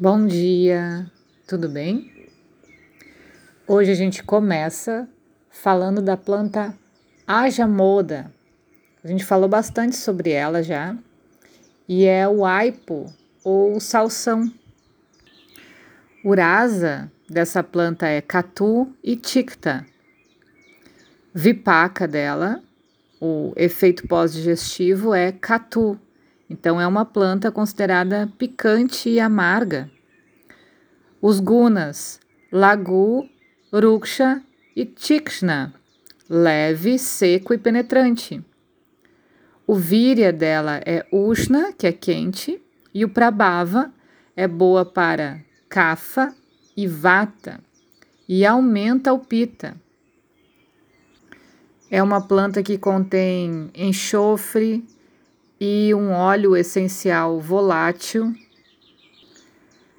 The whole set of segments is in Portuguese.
Bom dia, tudo bem? Hoje a gente começa falando da planta Ajamoda. A gente falou bastante sobre ela já, e é o aipo ou salsão. Urasa dessa planta é catu e ticta. Vipaca dela, o efeito pós-digestivo é catu então, é uma planta considerada picante e amarga. Os gunas, lagu, ruksha e tikshna, leve, seco e penetrante. O virya dela é ushna, que é quente, e o prabhava é boa para kapha e vata, e aumenta o pita. É uma planta que contém enxofre, e um óleo essencial volátil.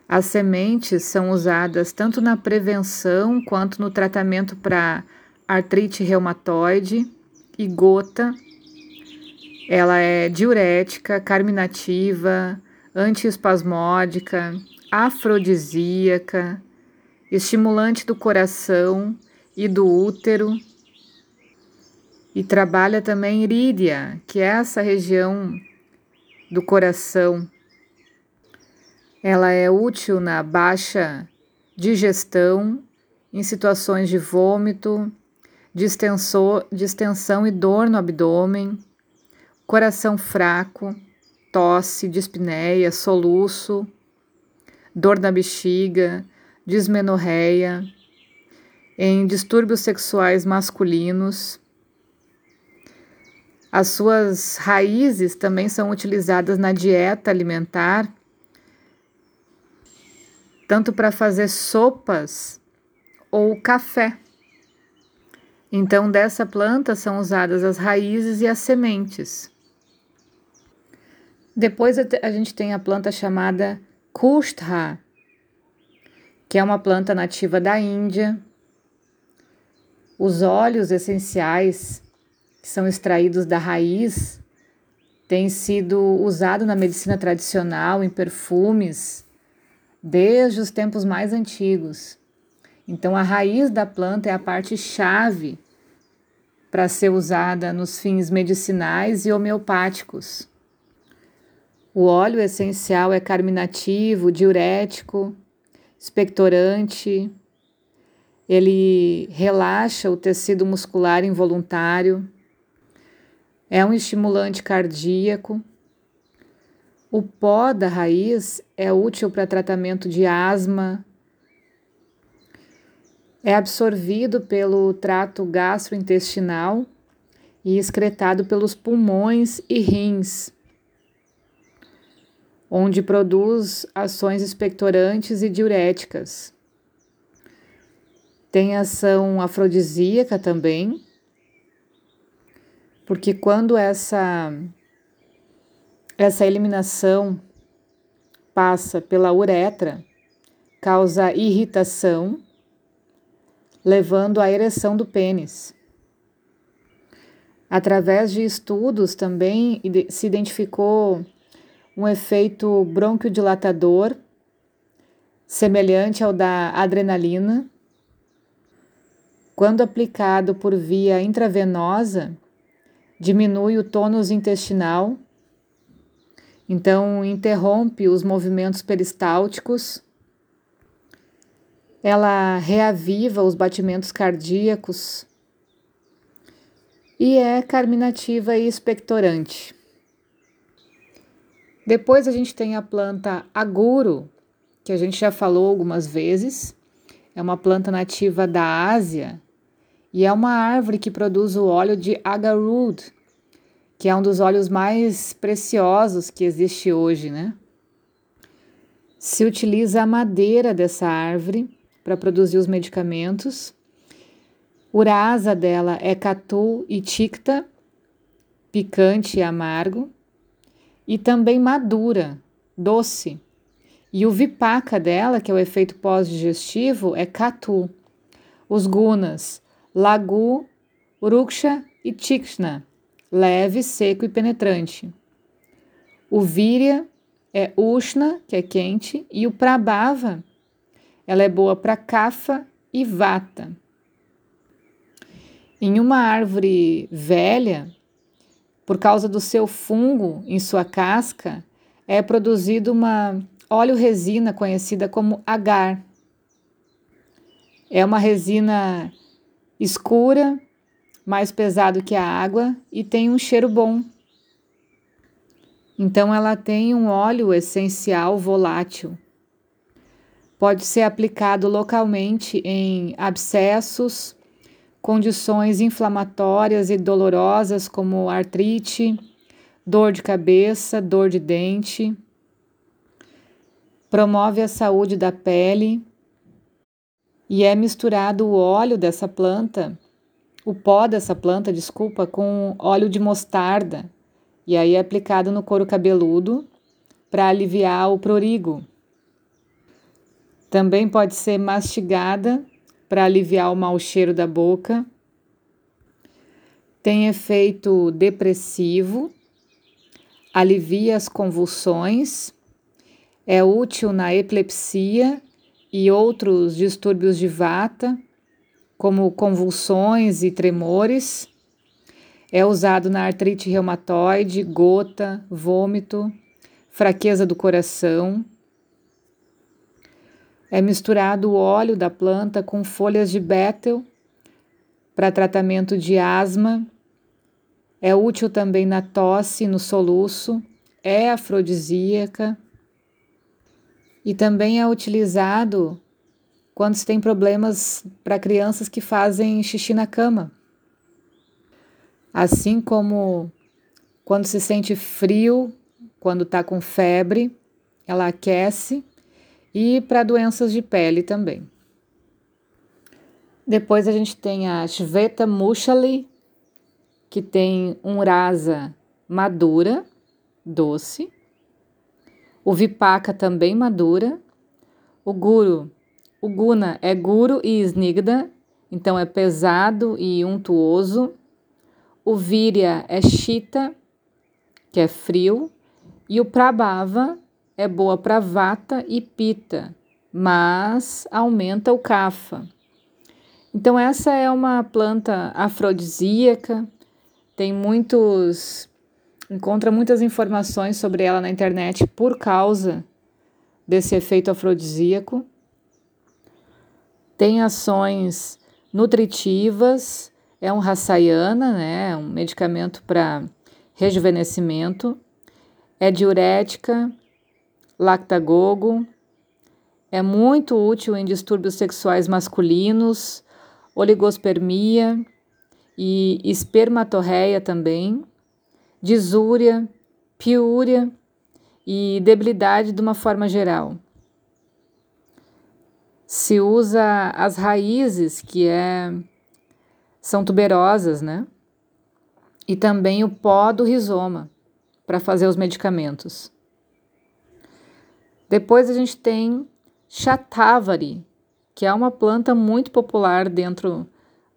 As sementes são usadas tanto na prevenção quanto no tratamento para artrite reumatoide e gota. Ela é diurética, carminativa, antiespasmódica, afrodisíaca, estimulante do coração e do útero e trabalha também irídia, que é essa região do coração. Ela é útil na baixa digestão, em situações de vômito, distensão e dor no abdômen, coração fraco, tosse, dispneia, soluço, dor na bexiga, dismenorreia, em distúrbios sexuais masculinos as suas raízes também são utilizadas na dieta alimentar, tanto para fazer sopas ou café. Então, dessa planta são usadas as raízes e as sementes. Depois a gente tem a planta chamada Kushtha, que é uma planta nativa da Índia. Os óleos essenciais que são extraídos da raiz têm sido usado na medicina tradicional, em perfumes, desde os tempos mais antigos. Então, a raiz da planta é a parte chave para ser usada nos fins medicinais e homeopáticos. O óleo essencial é carminativo, diurético, expectorante, ele relaxa o tecido muscular involuntário é um estimulante cardíaco. O pó da raiz é útil para tratamento de asma. É absorvido pelo trato gastrointestinal e excretado pelos pulmões e rins, onde produz ações expectorantes e diuréticas. Tem ação afrodisíaca também porque quando essa essa eliminação passa pela uretra, causa irritação, levando à ereção do pênis. Através de estudos também se identificou um efeito bronquiodilatador semelhante ao da adrenalina. Quando aplicado por via intravenosa, diminui o tônus intestinal, então interrompe os movimentos peristálticos, ela reaviva os batimentos cardíacos e é carminativa e expectorante. Depois a gente tem a planta aguro, que a gente já falou algumas vezes. É uma planta nativa da Ásia e é uma árvore que produz o óleo de agarwood, que é um dos óleos mais preciosos que existe hoje, né? Se utiliza a madeira dessa árvore para produzir os medicamentos. Urasa dela é catu e ticta, picante e amargo, e também madura, doce. E o vipaca dela, que é o efeito pós-digestivo, é catu. Os gunas, lagu, uruksha e tikshna, leve, seco e penetrante. O virya é Ushna, que é quente, e o Prabhava, ela é boa para Kapha e Vata. Em uma árvore velha, por causa do seu fungo em sua casca, é produzido uma óleo-resina conhecida como agar. É uma resina escura, mais pesado que a água e tem um cheiro bom. Então ela tem um óleo essencial volátil. Pode ser aplicado localmente em abscessos, condições inflamatórias e dolorosas como artrite, dor de cabeça, dor de dente. Promove a saúde da pele e é misturado o óleo dessa planta, o pó dessa planta, desculpa, com óleo de mostarda e aí é aplicado no couro cabeludo para aliviar o prurigo. Também pode ser mastigada para aliviar o mau cheiro da boca. Tem efeito depressivo, alivia as convulsões, é útil na epilepsia e outros distúrbios de vata, como convulsões e tremores. É usado na artrite reumatoide, gota, vômito, fraqueza do coração. É misturado o óleo da planta com folhas de bétel para tratamento de asma. É útil também na tosse, no soluço. É afrodisíaca. E também é utilizado quando se tem problemas para crianças que fazem xixi na cama. Assim como quando se sente frio, quando está com febre, ela aquece e para doenças de pele também. Depois a gente tem a Shveta Mushali, que tem um rasa madura, doce. O Vipaka também madura. O Guru, o Guna é Guru e Snigda, então é pesado e untuoso. O Virya é Shita, que é frio. E o Prabhava é boa para vata e pita, mas aumenta o kafa. Então essa é uma planta afrodisíaca, tem muitos encontra muitas informações sobre ela na internet por causa desse efeito afrodisíaco. Tem ações nutritivas, é um raçaiana, né, um medicamento para rejuvenescimento, é diurética, lactagogo. É muito útil em distúrbios sexuais masculinos, oligospermia e espermatorreia também, disúria, piúria e debilidade de uma forma geral. Se usa as raízes, que é, são tuberosas, né? E também o pó do rizoma para fazer os medicamentos. Depois a gente tem Shatavari, que é uma planta muito popular dentro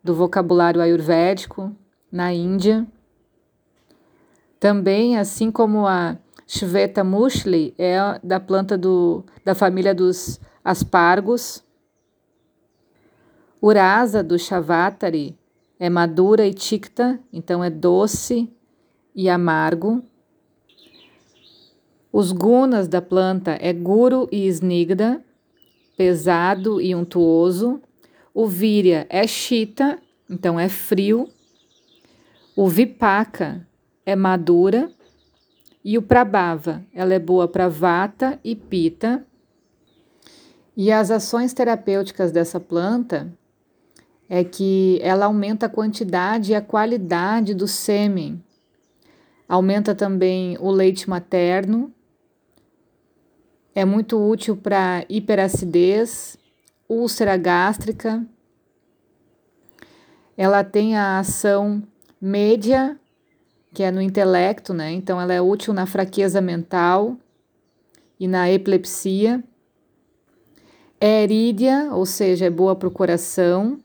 do vocabulário ayurvédico na Índia. Também, assim como a Shveta mushli, é da planta do, da família dos aspargos. Urasa do Shavatari é madura e ticta, então é doce e amargo. Os gunas da planta é guru e snigda, pesado e untuoso. O virya é chita, então é frio. O vipaka é madura. E o prabhava, ela é boa para vata e pita. E as ações terapêuticas dessa planta é que ela aumenta a quantidade e a qualidade do sêmen. Aumenta também o leite materno é muito útil para hiperacidez, úlcera gástrica. Ela tem a ação média, que é no intelecto, né? Então ela é útil na fraqueza mental e na epilepsia. É erídea, ou seja, é boa para o coração.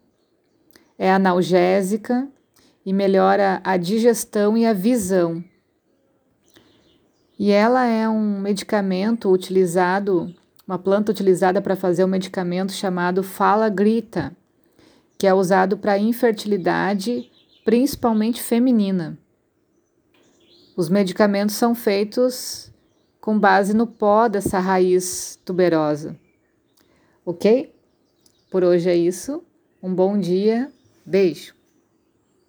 É analgésica e melhora a digestão e a visão. E ela é um medicamento utilizado, uma planta utilizada para fazer um medicamento chamado fala grita, que é usado para infertilidade, principalmente feminina. Os medicamentos são feitos com base no pó dessa raiz tuberosa. Ok? Por hoje é isso. Um bom dia. Beijo.